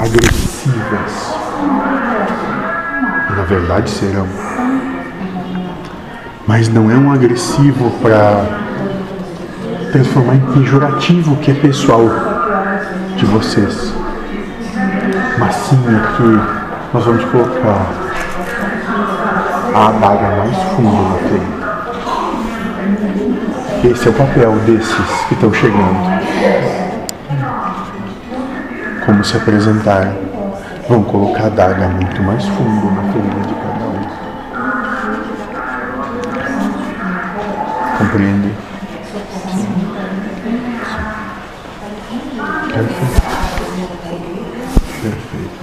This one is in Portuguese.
agressivas. Na verdade serão. Mas não é um agressivo para transformar em pejorativo que é pessoal de vocês. Mas sim aqui nós vamos colocar a adaga mais fundo na frente. Esse é o papel desses que estão chegando como se apresentar. Vão colocar a daga muito mais fundo na ferida de cada um. Compreende? Perfeito. Perfeito.